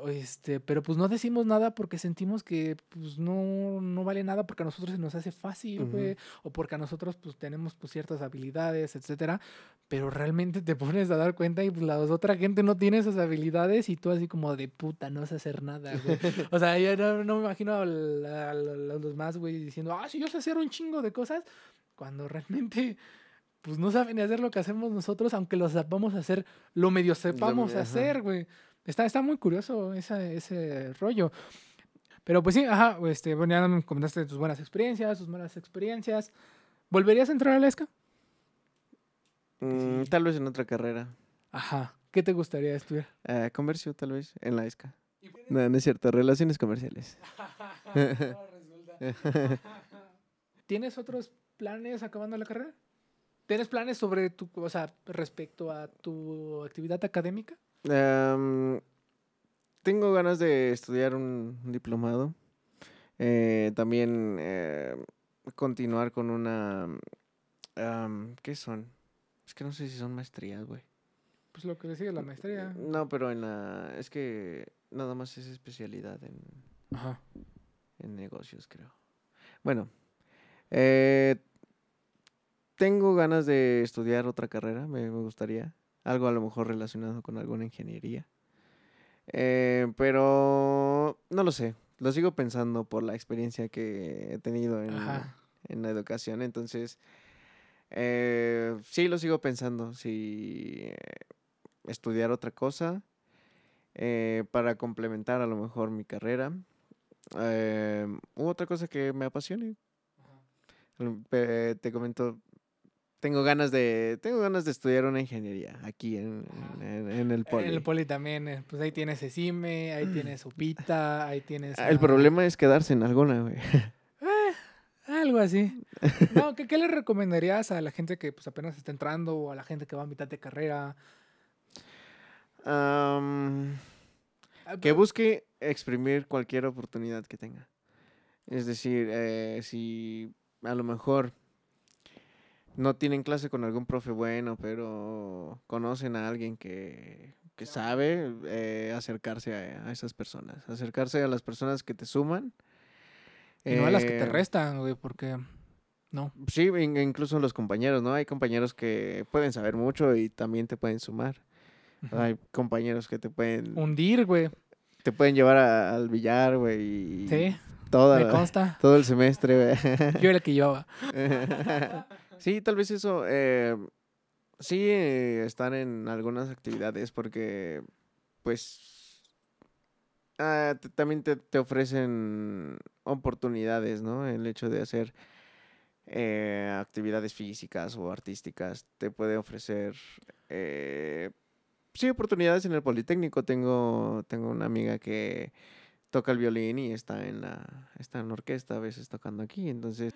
este, pero pues no decimos nada porque sentimos que pues no, no vale nada porque a nosotros se nos hace fácil, güey, o porque a nosotros pues tenemos pues ciertas habilidades, etcétera, pero realmente te pones a dar cuenta y pues la otra gente no tiene esas habilidades y tú así como de puta, no sé hacer nada, güey. O sea, yo no, no me imagino a, la- a los más, güey, diciendo, ah, sí, yo sé hacer un chingo de cosas, cuando realmente, pues no saben ni hacer lo que hacemos nosotros, aunque lo sepamos hacer, lo medio sepamos hacer, güey. Está, está muy curioso esa- ese rollo. Pero pues sí, ajá, este, bueno, ya me comentaste tus buenas experiencias, tus malas experiencias. ¿Volverías a entrar a la ESCA? Mm, Sí. Tal vez en otra carrera. Ajá. ¿Qué te gustaría estudiar? Eh, comercio, tal vez, en la ESCA. No, no es cierto, relaciones comerciales. ¿Tienes otros planes acabando la carrera? ¿Tienes planes sobre tu, o sea, respecto a tu actividad académica? Em, tengo ganas de estudiar un diplomado. Eh, también eh, continuar con una... am, ¿Qué son? Es que no sé si son maestrías, güey. Pues lo que le sigue la maestría. No, pero en la... Es que nada más es especialidad en, Ajá. en negocios, creo. Bueno, eh, tengo ganas de estudiar otra carrera, me, me gustaría. Algo a lo mejor relacionado con alguna ingeniería. Eh, pero no lo sé, lo sigo pensando por la experiencia que he tenido en, en la educación. Entonces, eh, sí lo sigo pensando, si eh, estudiar otra cosa eh, para complementar a lo mejor mi carrera. Eh, u otra cosa que me apasione. Te comento, tengo ganas de, tengo ganas de estudiar una ingeniería aquí en, en- en el poli. En el poli también, eh, pues ahí tienes ESIME, ahí tienes UPITA, ahí tienes... Ah, El a- problema es quedarse en alguna, güey. Algo así. No, ¿qué, qué le recomendarías a la gente que pues apenas está entrando o a la gente que va a mitad de carrera? Ah, que busque exprimir cualquier oportunidad que tenga. Es decir, eh, si a lo mejor no tienen clase con algún profe bueno, pero conocen a alguien que, que sabe, eh, acercarse a, a esas personas. Acercarse a las personas que te suman. Y no a las que te eh, restan, güey, porque... No. Sí, in- incluso los compañeros, ¿no? Hay compañeros que pueden saber mucho y también te pueden sumar. Hay compañeros que te pueden, Hundir, güey. te pueden llevar a- al billar, güey. Sí, toda me consta. todo el semestre, güey. Yo era el que llevaba. sí, tal vez eso. eh, sí, eh, estar en algunas actividades porque, pues, ah, también te, te ofrecen oportunidades, ¿no? El hecho de hacer eh, actividades físicas o artísticas te puede ofrecer eh, sí, oportunidades en el Politécnico. Tengo, tengo una amiga que toca el violín y está en la, está en la orquesta, a veces tocando aquí. Entonces,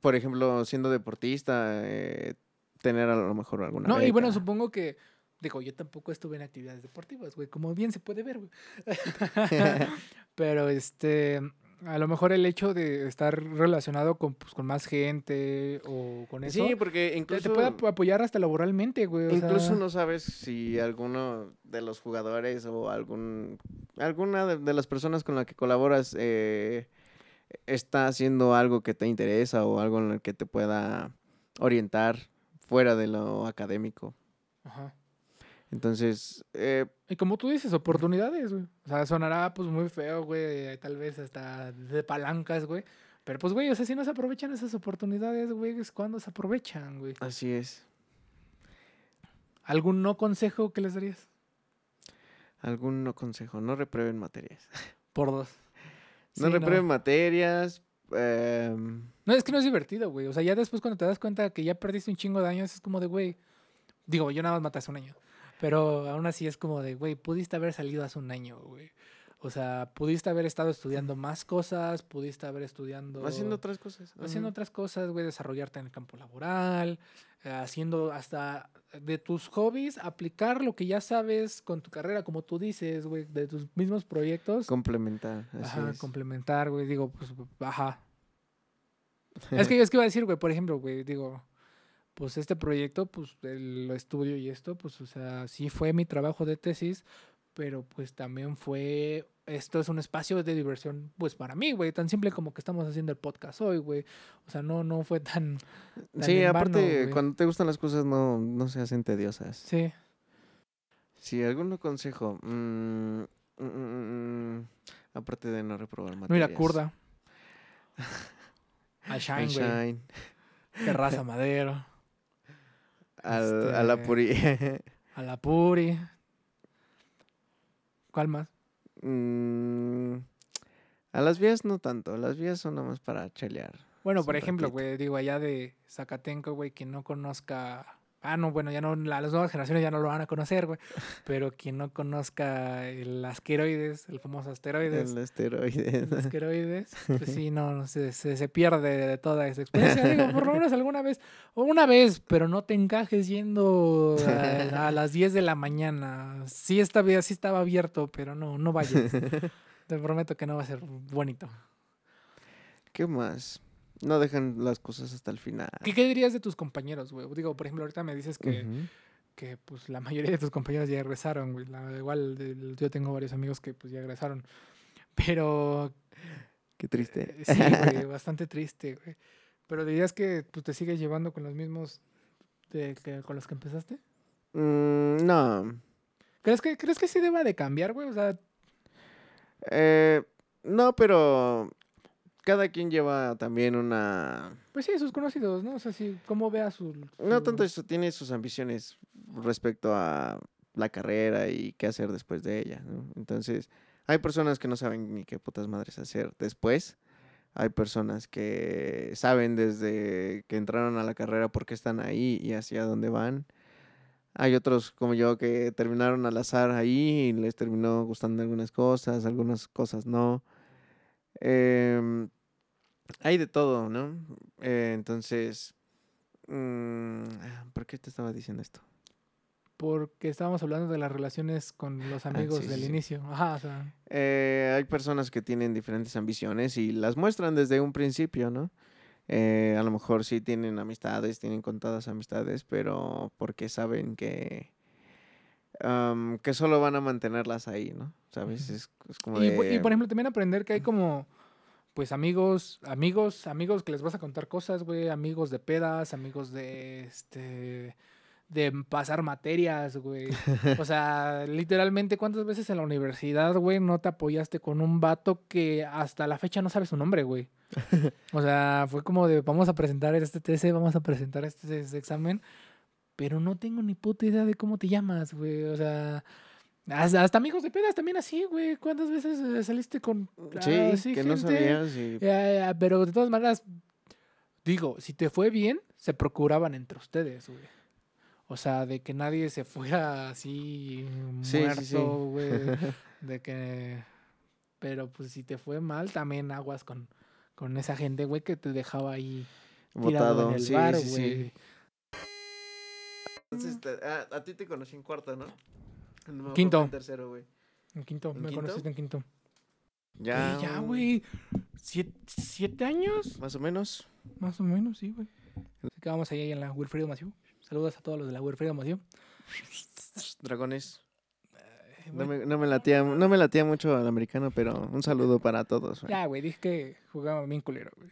por ejemplo, siendo deportista, eh, tener a lo mejor alguna No, y bueno, supongo que. Digo, yo tampoco estuve en actividades deportivas, güey, como bien se puede ver, güey. Pero este. A lo mejor el hecho de estar relacionado con, pues, con más gente o con eso. Sí, porque incluso... te puede ap- apoyar hasta laboralmente, güey. o Incluso sea, no sabes si alguno de los jugadores o algún alguna de, de las personas con la que colaboras eh, está haciendo algo que te interesa o algo en el que te pueda orientar fuera de lo académico. Ajá. Entonces, eh, Y como tú dices, oportunidades, güey. O sea, sonará pues muy feo, güey, tal vez hasta de palancas, güey. Pero pues, güey, o sea, si no se aprovechan esas oportunidades, güey, es cuando se aprovechan, güey. así es. ¿Algún no consejo que les darías? Algún no consejo, no reprueben materias. Por dos. No Sí, reprueben materias. em, No, es que no es divertido, güey. O sea, ya después cuando te das cuenta que ya perdiste un chingo de años, es como de, güey. Digo, yo nada más mataste un año. Pero aún así es como de, güey, pudiste haber salido hace un año, güey. O sea, pudiste haber estado estudiando más cosas, pudiste haber estudiando... haciendo otras cosas. haciendo otras cosas, güey, desarrollarte en el campo laboral, haciendo hasta de tus hobbies, aplicar lo que ya sabes con tu carrera, como tú dices, güey, de tus mismos proyectos. Complementar. Así Ajá, es. complementar, güey, digo, pues, ajá. es que yo es que iba a decir, güey, por ejemplo, güey, digo, pues este proyecto, pues el- lo estudio y esto, pues, o sea, sí fue mi trabajo de tesis, pero pues también fue, esto es un espacio de diversión, pues para mí, güey, tan simple como que estamos haciendo el podcast hoy, güey. O sea, no, no fue tan... tan Sí, aparte, cuando te gustan las cosas no, no se hacen tediosas. Sí. Sí, algún consejo. mm, mm, mm, aparte de no reprobar materias. ir a curda. Al Shine, güey. Terraza Madero. Al, A la Este- Puri. A la Puri. ¿Cuál más? Mm, a las vías no tanto. Las vías son nada más para chelear. Bueno, por ejemplo, güey, digo, allá de Zacatenco, güey, quien no conozca. Ah, no, bueno, ya no, la- las nuevas generaciones ya no lo van a conocer, güey. Pero quien no conozca el asqueroides, el famoso asteroides, El esteroide. el asqueroides, pues sí, no, se, se, se pierde de toda esa experiencia. Digo, por lo menos alguna vez, o una vez, pero no te encajes yendo a, a las 10 de la mañana. Sí, estaba, sí estaba abierto, pero no, no vayas. Te prometo que no va a ser bonito. ¿Qué más? No dejan las cosas hasta el final. ¿Qué, qué dirías de tus compañeros, güey? Digo, por ejemplo, ahorita me dices que, que pues la mayoría de tus compañeros ya egresaron, güey. Igual yo tengo varios amigos que pues ya egresaron. Pero Qué triste. eh, sí, güey, bastante triste, güey. Pero dirías que pues, te sigues llevando con los mismos de, que, con los que empezaste. Mm, no. ¿Crees que, ¿Crees que sí deba de cambiar, güey? O sea, Eh, no, pero cada quien lleva también una... pues sí, sus conocidos, ¿no? O sea, sí, ¿cómo veas su, No su- tanto eso, tiene sus ambiciones respecto a la carrera y qué hacer después de ella. ¿no? Entonces, hay personas que no saben ni qué putas madres hacer después. Hay personas que saben desde que entraron a la carrera por qué están ahí y hacia dónde van. Hay otros como yo que terminaron al azar ahí y les terminó gustando algunas cosas, algunas cosas no. Em, hay de todo, ¿no? Eh, entonces, mm, ah, ¿por qué te estaba diciendo esto? Porque estábamos hablando de las relaciones con los amigos Ah, sí, del sí, inicio. Ajá, o sea, Eh, hay personas que tienen diferentes ambiciones y las muestran desde un principio, ¿no? Eh, a lo mejor sí tienen amistades, tienen contadas amistades, pero porque saben que, que solo van a mantenerlas ahí, ¿no? ¿Sabes? Es, es como Y, de... y, por ejemplo, también aprender que hay como, pues amigos, amigos, amigos que les vas a contar cosas, güey, amigos de pedas, amigos de, este, de pasar materias, güey. O sea, literalmente, ¿cuántas veces en la universidad, güey, no te apoyaste con un vato que hasta la fecha no sabe su nombre, güey? O sea, fue como de, vamos a presentar este TC, vamos a presentar este, este examen, pero no tengo ni puta idea de cómo te llamas, güey. O sea... Hasta, hasta amigos de pedas también así, güey. ¿Cuántas veces eh, saliste con Sí, ah, sí, que no sabías y... Ya, ya, pero de todas maneras, digo, si te fue bien, se procuraban entre ustedes, güey. O sea, de que nadie se fuera así Sí, sí, sí. muerto, güey. De que. Pero pues si te fue mal, también aguas con, con esa gente, güey, que te dejaba ahí tirado Votado. en el sí, bar, sí, güey. sí. Entonces, ah, a ti te conocí en cuarto, ¿no? No, Quinto. En tercero, güey. En quinto, ¿En me quinto? conociste en quinto. Ya. Güey, ya, güey. ¿Siete, siete años? Más o menos. Más o menos, sí, güey. Así que vamos ahí en la Wilfredo Maciú. Saludos a todos los de la Wilfredo Maciú. Dragones. No me, no me latía, no me latía mucho al americano, pero un saludo para todos. güey. Ya, güey, dije que jugaba bien culero, güey.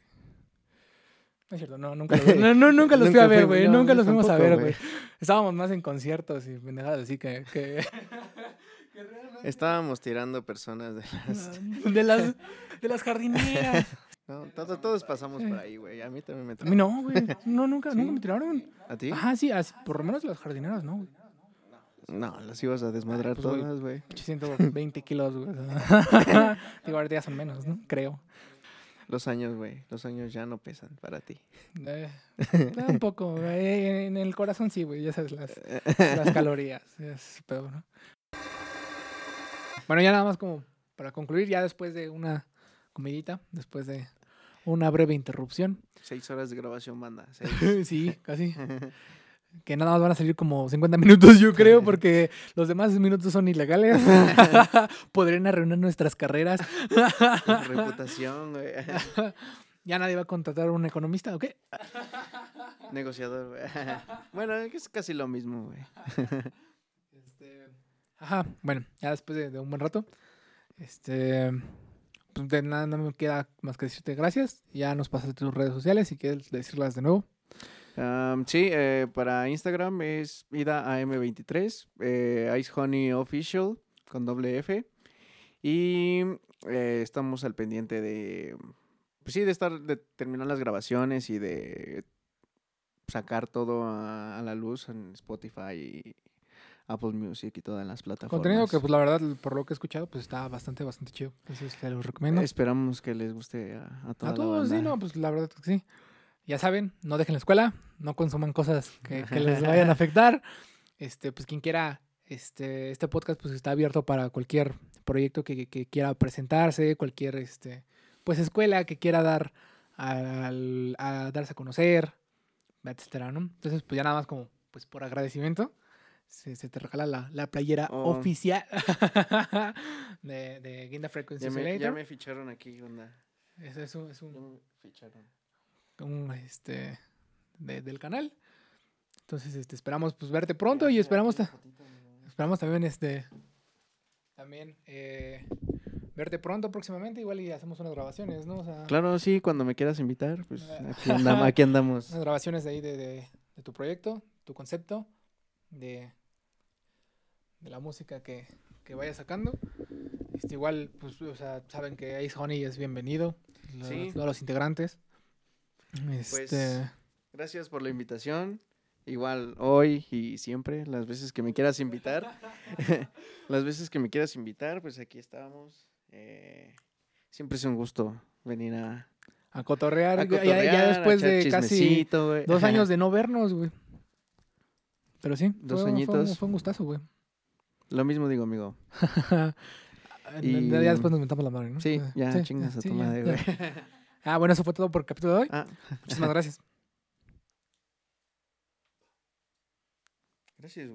No es cierto, no, nunca los, no, no, nunca los fui a ver, güey. no, nunca los fuimos a ver, güey. Estábamos más en conciertos y pendejadas así que... que... Estábamos tirando personas de las... de, las, de las jardineras. No, todo- todos pasamos por ahí, güey. A mí también me A mí no, güey. No, nunca, ¿Sí? nunca me tiraron. ¿A ti? Ajá, sí, así- por lo menos las jardineras, no, güey. No, las ibas a desmadrar Pues, güey. todas, güey. 120 kilos, güey. Digo, ahorita ya son menos, ¿no? Creo. Los años, güey. Los años ya no pesan para ti. Eh, un poco. güey. En el corazón sí, güey. Ya sabes, las, las calorías. Es peor, ¿no? Bueno, ya nada más como para concluir, ya después de una comidita, después de una breve interrupción. Seis horas de grabación, banda. Seis. sí, casi. Que nada más van a salir como 50 minutos, yo creo, porque los demás minutos son ilegales. Podrían arruinar nuestras carreras. Reputación, güey. ya nadie va a contratar a un economista, ¿o qué? Negociador, güey. Bueno, es casi lo mismo, güey. Este, Ajá, bueno, ya después de, de un buen rato, este, pues de nada, no me queda más que decirte gracias. Ya nos pasaste tus redes sociales si quieres decirlas de nuevo. Am, sí, eh, para Instagram es IdaAM23, eh, Ice Honey Official con doble F. Y eh, estamos al pendiente de, pues sí, de estar, de terminar las grabaciones y de sacar todo a, a la luz en Spotify y Apple Music y todas las plataformas. Contenido que, pues la verdad, por lo que he escuchado, pues está bastante, bastante chido. Entonces, se los recomiendo. Esperamos que les guste a, a toda A la todos, sí, banda. no, pues la verdad que sí. Ya saben, no dejen la escuela, no consuman cosas que, que les vayan a afectar. Este, pues quien quiera, este, este podcast pues está abierto para cualquier proyecto que, que quiera presentarse, cualquier este, pues escuela que quiera dar al- a darse a conocer, etcétera, ¿no? Entonces, pues ya nada más como pues por agradecimiento. Se, se te regala la, la playera Oh. oficial de, de Guinda Frequency Ya me, ya me ficharon aquí, onda. Es, es un- es un- Ya me ficharon. Un, este de- del canal. Entonces, este, esperamos pues verte pronto y esperamos ta- esperamos también este también eh, verte pronto próximamente igual y hacemos unas grabaciones, ¿no? O sea, Claro, sí, cuando me quieras invitar, pues Ah. aquí andamos. Aquí andamos. unas grabaciones de ahí de, de- de tu proyecto, tu concepto, de, de la música que, que vayas sacando. Este, igual, pues, o sea, saben que Ace Honey es bienvenido, los- Sí. todos los integrantes. Pues, Este, Gracias por la invitación. Igual hoy y siempre, las veces que me quieras invitar. las veces que me quieras invitar, pues aquí estamos. Eh, siempre es un gusto venir a, a cotorrear, a ya- después de casi dos años de no vernos, güey. Pero sí, Dos fue, añitos. Fue, un gustazo, güey. Lo mismo digo, amigo. Y- Ya después nos mentamos la madre, ¿no? Sí, Ah, ya chingas a tu madre, güey. Ah, bueno, eso fue todo por el capítulo de hoy. Ah, Muchísimas gracias. gracias, güey.